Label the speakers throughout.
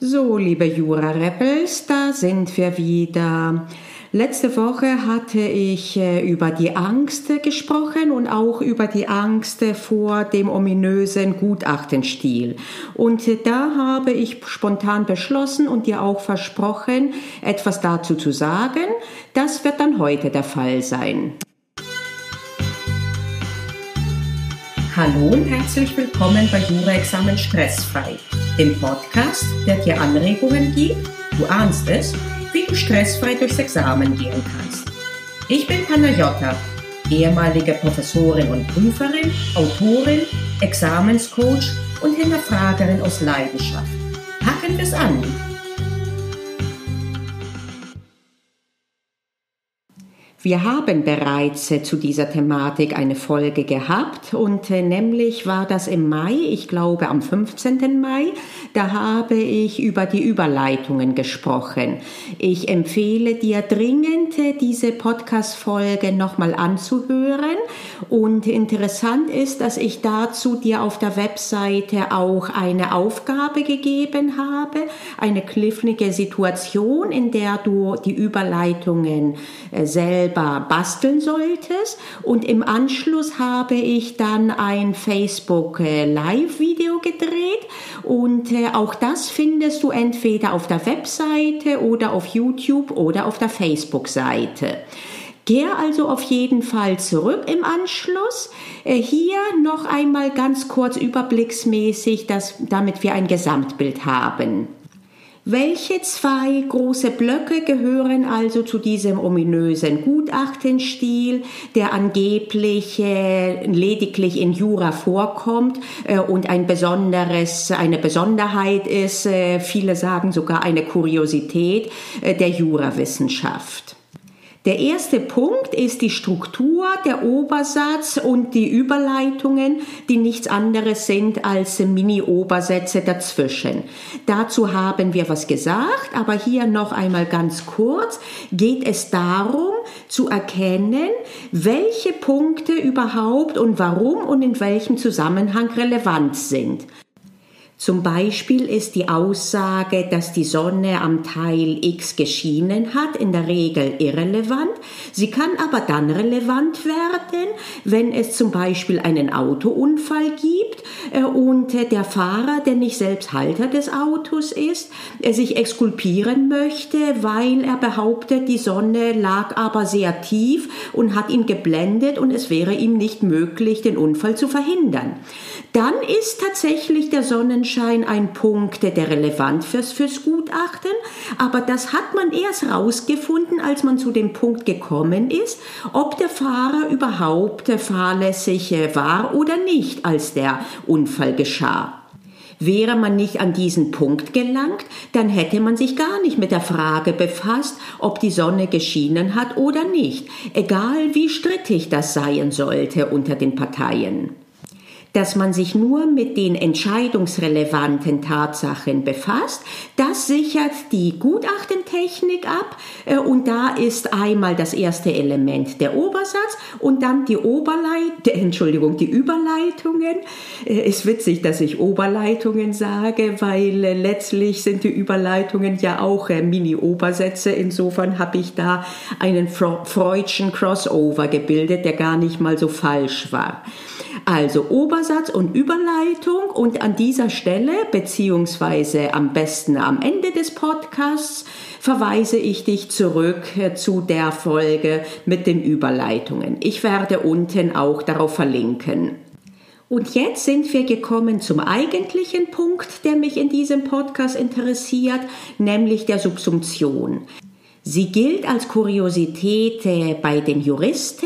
Speaker 1: So, liebe Jura-Rebels, da sind wir wieder. Letzte Woche hatte ich äh, über die Angst gesprochen und auch über die Angst vor dem ominösen Gutachtenstil. Und äh, da habe ich spontan beschlossen und dir auch versprochen, etwas dazu zu sagen. Das wird dann heute der Fall sein. Hallo und herzlich willkommen bei Jura-Examen Stressfrei dem Podcast, der dir Anregungen gibt, du ahnst es, wie du stressfrei durchs Examen gehen kannst. Ich bin Panayota, ehemalige Professorin und Prüferin, Autorin, Examenscoach und Hinterfragerin aus Leidenschaft. Packen wir's an! Wir haben bereits äh, zu dieser Thematik eine Folge gehabt und äh, nämlich war das im Mai, ich glaube am 15. Mai, da habe ich über die Überleitungen gesprochen. Ich empfehle dir dringend, äh, diese Podcast-Folge nochmal anzuhören und interessant ist, dass ich dazu dir auf der Webseite auch eine Aufgabe gegeben habe, eine knifflige Situation, in der du die Überleitungen selber selber basteln solltest. Und im Anschluss habe ich dann ein Facebook äh, Live-Video gedreht. Und äh, auch das findest du entweder auf der Webseite oder auf YouTube oder auf der Facebook-Seite. Gehe also auf jeden Fall zurück im Anschluss. Äh, hier noch einmal ganz kurz überblicksmäßig, dass, damit wir ein Gesamtbild haben. Welche zwei große Blöcke gehören also zu diesem ominösen Gutachtenstil, der angeblich lediglich in Jura vorkommt äh, und ein besonderes, eine Besonderheit ist, äh, viele sagen sogar eine Kuriosität äh, der Jurawissenschaft? Der erste Punkt ist die Struktur, der Obersatz und die Überleitungen, die nichts anderes sind als Mini-Obersätze dazwischen. Dazu haben wir was gesagt, aber hier noch einmal ganz kurz geht es darum zu erkennen, welche Punkte überhaupt und warum und in welchem Zusammenhang relevant sind. Zum Beispiel ist die Aussage, dass die Sonne am Teil X geschienen hat, in der Regel irrelevant. Sie kann aber dann relevant werden, wenn es zum Beispiel einen Autounfall gibt äh, und der Fahrer, der nicht selbst Halter des Autos ist, sich exkulpieren möchte, weil er behauptet, die Sonne lag aber sehr tief und hat ihn geblendet und es wäre ihm nicht möglich, den Unfall zu verhindern. Dann ist tatsächlich der Sonnenschein Sonnenschein ein Punkt, der relevant fürs, fürs Gutachten, aber das hat man erst rausgefunden, als man zu dem Punkt gekommen ist, ob der Fahrer überhaupt fahrlässig war oder nicht, als der Unfall geschah. Wäre man nicht an diesen Punkt gelangt, dann hätte man sich gar nicht mit der Frage befasst, ob die Sonne geschienen hat oder nicht, egal wie strittig das sein sollte unter den Parteien dass man sich nur mit den entscheidungsrelevanten Tatsachen befasst. Das sichert die Gutachtentechnik ab äh, und da ist einmal das erste Element der Obersatz und dann die Oberleit Entschuldigung, die Überleitungen. Äh, ist witzig, dass ich Oberleitungen sage, weil äh, letztlich sind die Überleitungen ja auch Mini-Obersätze. Insofern habe ich da einen Freudschen Crossover gebildet, der gar nicht mal so falsch war. Also Obersatz und Überleitung und an dieser Stelle beziehungsweise am besten am Ende des Podcasts verweise ich dich zurück äh, zu der Folge mit den Überleitungen. Ich werde unten auch darauf verlinken. Und jetzt sind wir gekommen zum eigentlichen Punkt, der mich in diesem Podcast interessiert, nämlich der Subsumption. Sie gilt als Kuriosität bei den Juristen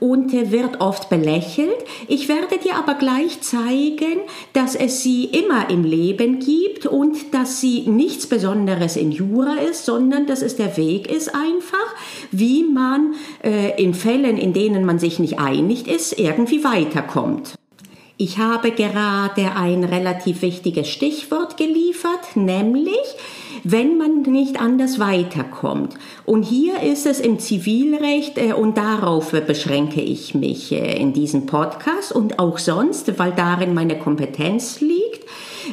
Speaker 1: und wird oft belächelt. Ich werde dir aber gleich zeigen, dass es sie immer im Leben gibt und dass sie nichts Besonderes in Jura ist, sondern dass es der Weg ist einfach, wie man äh, in Fällen, in denen man sich nicht einig ist, irgendwie weiterkommt. Ich habe gerade ein relativ wichtiges Stichwort geliefert, nämlich wenn man nicht anders weiterkommt. Und hier ist es im Zivilrecht äh, und darauf beschränke ich mich äh, in diesem Podcast und auch sonst, weil darin meine Kompetenz liegt.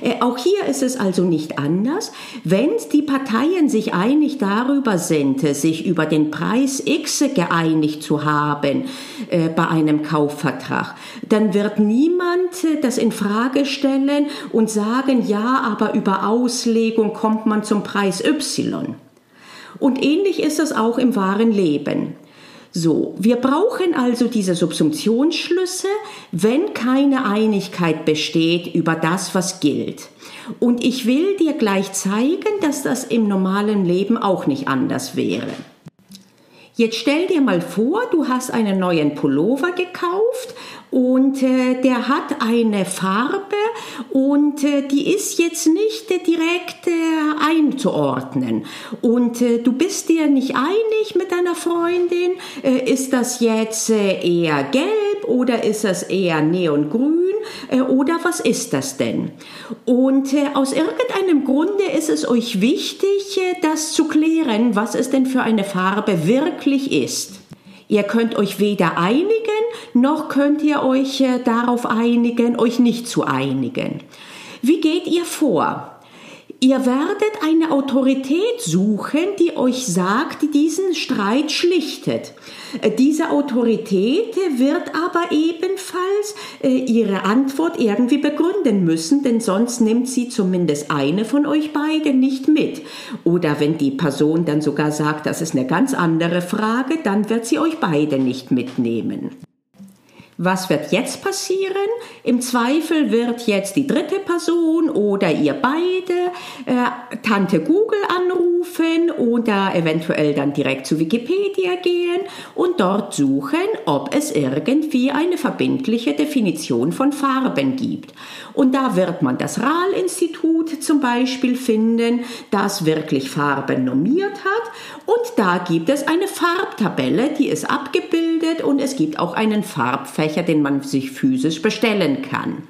Speaker 1: Äh, auch hier ist es also nicht anders. Wenn die Parteien sich einig darüber sind, sich über den Preis X geeinigt zu haben äh, bei einem Kaufvertrag, dann wird niemand äh, das in Frage stellen und sagen, ja, aber über Auslegung kommt man zum Preis Y. Und ähnlich ist es auch im wahren Leben. So, wir brauchen also diese Subsumptionsschlüsse, wenn keine Einigkeit besteht über das, was gilt. Und ich will dir gleich zeigen, dass das im normalen Leben auch nicht anders wäre. Jetzt stell dir mal vor, du hast einen neuen Pullover gekauft und äh, der hat eine Farbe und äh, die ist jetzt nicht äh, direkt einzuordnen. Und äh, du bist dir nicht einig mit deiner Freundin, äh, ist das jetzt äh, eher gelb oder ist das eher neongrün? Äh, oder was ist das denn? Und äh, aus irgendeinem Grunde ist es euch wichtig, äh, das zu klären, was es denn für eine Farbe wirklich ist. Ihr könnt euch weder einigen, noch könnt ihr euch darauf einigen, euch nicht zu einigen. Wie geht ihr vor? Ihr werdet eine Autorität suchen, die euch sagt, diesen Streit schlichtet. Äh, diese Autorität wird aber ebenfalls äh, ihre Antwort irgendwie begründen müssen, denn sonst nimmt sie zumindest eine von euch beide nicht mit. Oder wenn die Person dann sogar sagt, das ist eine ganz andere Frage, dann wird sie euch beide nicht mitnehmen. Was wird jetzt passieren? Im Zweifel wird jetzt die dritte Person oder ihr beide äh, Tante Google anrufen oder eventuell dann direkt zu Wikipedia gehen und dort suchen, ob es irgendwie eine verbindliche Definition von Farben gibt. Und da wird man das RAL-Institut zum Beispiel finden, das wirklich Farben normiert hat. Und da gibt es eine Farbtabelle, die ist abgebildet und es gibt auch einen Farbfeld Farbfächer, den man sich physisch bestellen kann.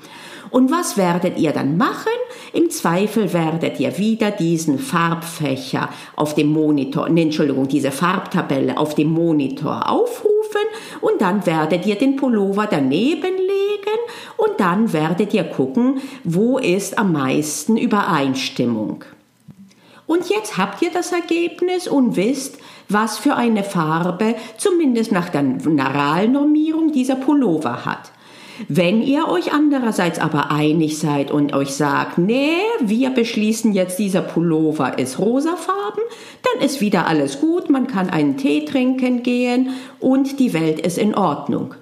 Speaker 1: Und was werdet ihr dann machen? Im Zweifel werdet ihr wieder diesen Farbfächer auf dem Monitor, nee, Entschuldigung, diese Farbtabelle auf dem Monitor aufrufen und dann werdet ihr den Pullover daneben legen und dann werdet ihr gucken, wo ist am meisten Übereinstimmung. Und jetzt habt ihr das Ergebnis und wisst, was für eine Farbe, zumindest nach der Naralnormierung, dieser Pullover hat. Wenn ihr euch andererseits aber einig seid und euch sagt, nee, wir beschließen jetzt, dieser Pullover ist rosafarben, dann ist wieder alles gut, man kann einen Tee trinken gehen und die Welt ist in Ordnung.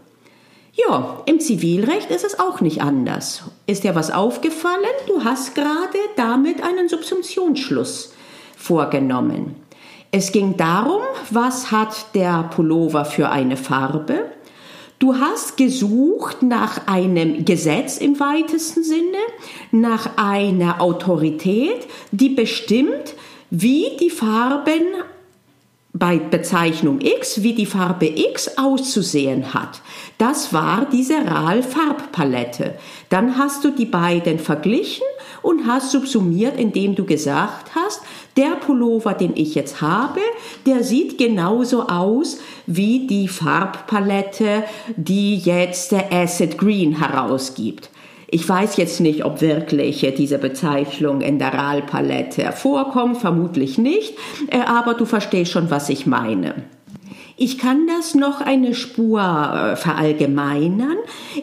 Speaker 1: Ja, im Zivilrecht ist es auch nicht anders. Ist dir was aufgefallen? Du hast gerade damit einen Subsumptionsschluss vorgenommen. Es ging darum, was hat der Pullover für eine Farbe? Du hast gesucht nach einem Gesetz im weitesten Sinne, nach einer Autorität, die bestimmt, wie die Farben bei Bezeichnung X, wie die Farbe X auszusehen hat. Das war diese RAL-Farbpalette. Dann hast du die beiden verglichen und hast subsumiert, indem du gesagt hast, der Pullover, den ich jetzt habe, der sieht genauso aus wie die Farbpalette, die jetzt der Acid Green herausgibt. Ich weiß jetzt nicht, ob wirklich diese Bezeichnung in der RAL-Palette vorkommt, vermutlich nicht, äh, aber du verstehst schon, was ich meine. Ich kann das noch eine Spur äh, verallgemeinern.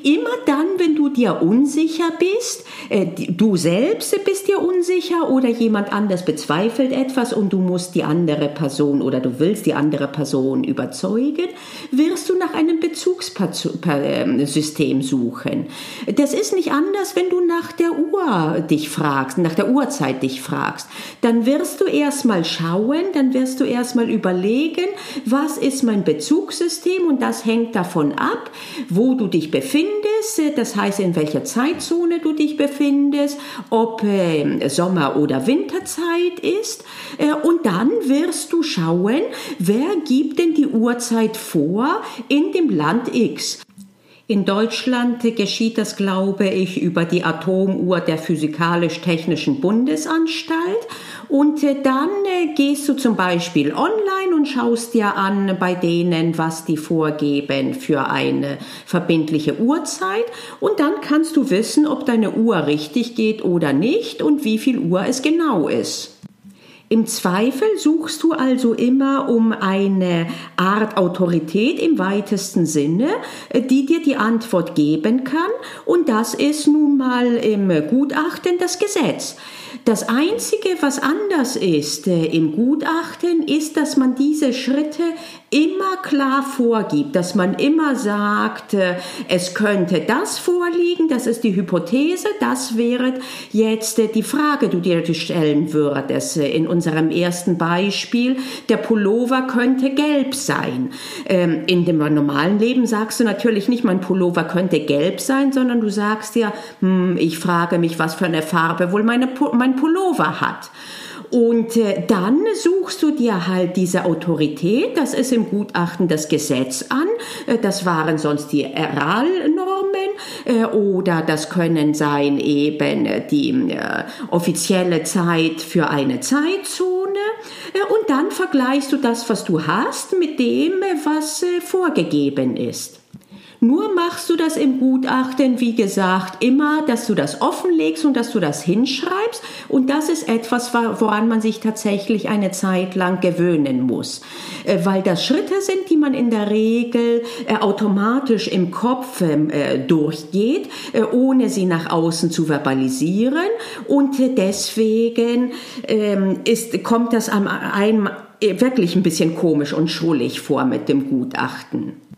Speaker 1: Immer dann, wenn du dir unsicher bist, äh, du selbst bist dir unsicher oder jemand anders bezweifelt etwas und du musst die andere Person oder du willst die andere Person überzeugen, wirst du nach einem Bezugssystem suchen. Das ist nicht anders, wenn du nach der Uhr dich fragst, nach der Uhrzeit dich fragst. Dann wirst du erstmal schauen, dann wirst du erstmal überlegen, was ist ist mein Bezugssystem und das hängt davon ab, wo du dich befindest, das heißt in welcher Zeitzone du dich befindest, ob äh, Sommer- oder Winterzeit ist äh, und dann wirst du schauen, wer gibt denn die Uhrzeit vor in dem Land X. In Deutschland geschieht das, glaube ich, über die Atomuhr der Physikalisch-Technischen Bundesanstalt. Und äh, dann äh, gehst du zum Beispiel online und schaust dir an bei denen, was die vorgeben für eine verbindliche Uhrzeit. Und dann kannst du wissen, ob deine Uhr richtig geht oder nicht und wie viel Uhr es genau ist. Im Zweifel suchst du also immer um eine Art Autorität im weitesten Sinne, die dir die Antwort geben kann. Und das ist nun mal im Gutachten das Gesetz. Das Einzige, was anders ist äh, im Gutachten, ist, dass man diese Schritte immer klar vorgibt, dass man immer sagt, äh, es könnte das vorliegen, das ist die Hypothese, das wäre jetzt äh, die Frage, die du dir stellen würdest. Äh, in unserem ersten Beispiel, der Pullover könnte gelb sein. Ähm, in dem normalen Leben sagst du natürlich nicht, mein Pullover könnte gelb sein, sondern du sagst ja, hm, ich frage mich, was für eine Farbe wohl meine, mein Pullover hat. Und äh, dann suchst du dir halt diese Autorität, das ist im Gutachten das Gesetz an, äh, das waren sonst die RAL-Normen äh, oder das können sein eben die offizielle Zeit für eine Zeitzone und dann vergleichst du das, was du hast, mit dem, was vorgegeben ist. Nur machst du das im Gutachten, wie gesagt, immer, dass du das offenlegst und dass du das hinschreibst. Und das ist etwas, woran man sich tatsächlich eine Zeit lang gewöhnen muss. Äh, weil das Schritte sind, die man in der Regel äh, automatisch im Kopf ähm, äh, durchgeht, ohne sie nach außen zu verbalisieren. Und deswegen ähm, ist, kommt das einem wirklich ein bisschen komisch und schrullig vor mit dem Gutachten.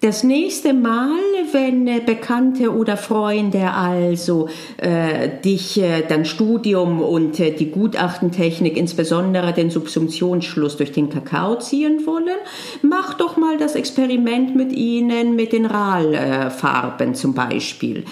Speaker 1: Das nächste Mal, wenn äh, Bekannte oder Freunde also äh, dich äh, dein Studium und äh, die Gutachtentechnik, insbesondere den Subsumptionsschluss durch den Kakao ziehen wollen, mach doch mal das Experiment mit ihnen mit den RAL-Farben zum Beispiel.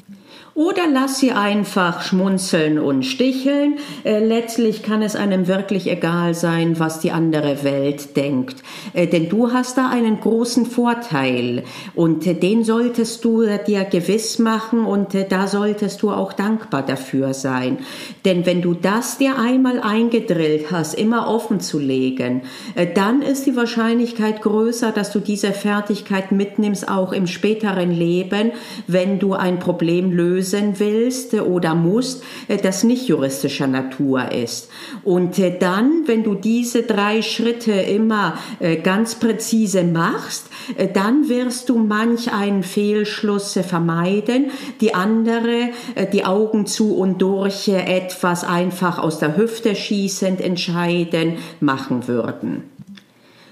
Speaker 1: Oder lass sie einfach schmunzeln und sticheln. Äh, letztlich kann es einem wirklich egal sein, was die andere Welt denkt. Äh, denn du hast da einen großen Vorteil und äh, den solltest du dir gewiss machen und äh, da solltest du auch dankbar dafür sein. Denn wenn du das dir einmal eingedrillt hast, immer offen zu legen, äh, dann ist die Wahrscheinlichkeit größer, dass du diese Fertigkeit mitnimmst, auch im späteren Leben, wenn du ein Problem löst lösen willst oder musst, äh, das nicht juristischer Natur ist. Und äh, dann, wenn du diese drei Schritte immer äh, ganz präzise machst, dann wirst du manch einen Fehlschluss vermeiden, die andere die Augen zu und durch etwas einfach aus der Hüfte schießend entscheiden machen würden.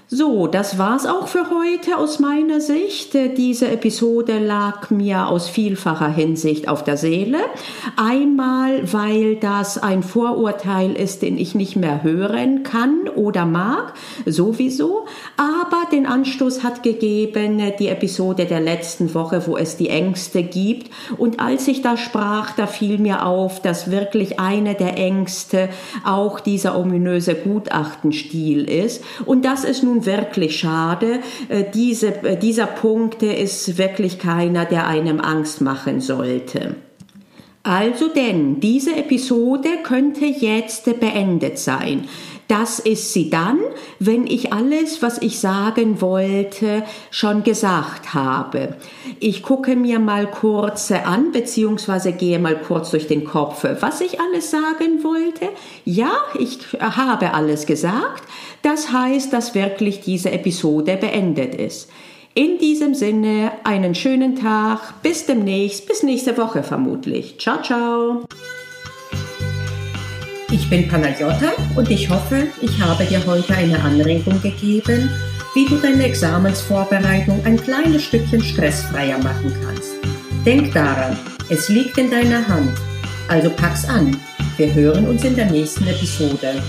Speaker 1: So, das war's auch für heute aus meiner Sicht. Diese Episode lag mir aus vielfacher Hinsicht auf der Seele. Einmal, weil das ein Vorurteil ist, den ich nicht mehr hören kann oder mag, sowieso. Aber den Anstoß hat gegeben die Episode der letzten Woche, wo es die Ängste gibt. Und als ich da sprach, da fiel mir auf, dass wirklich eine der Ängste auch dieser ominöse Gutachtenstil ist. Und das ist nun nun wirklich schade. Äh, diese, äh, dieser Punkt ist wirklich keiner, der einem Angst machen sollte. Also denn, diese Episode könnte jetzt beendet sein. Das ist sie dann, wenn ich alles, was ich sagen wollte, schon gesagt habe. Ich gucke mir mal kurz an, beziehungsweise gehe mal kurz durch den Kopf, was ich alles sagen wollte. Ja, ich habe alles gesagt. Das heißt, dass wirklich diese Episode beendet ist. In diesem Sinne einen schönen Tag, bis demnächst, bis nächste Woche vermutlich. Ciao, ciao. Ich bin Panagiotta und ich hoffe, ich habe dir heute eine Anregung gegeben, wie du deine Examensvorbereitung ein kleines Stückchen stressfreier machen kannst. Denk daran, es liegt in deiner Hand. Also pack's an. Wir hören uns in der nächsten Episode.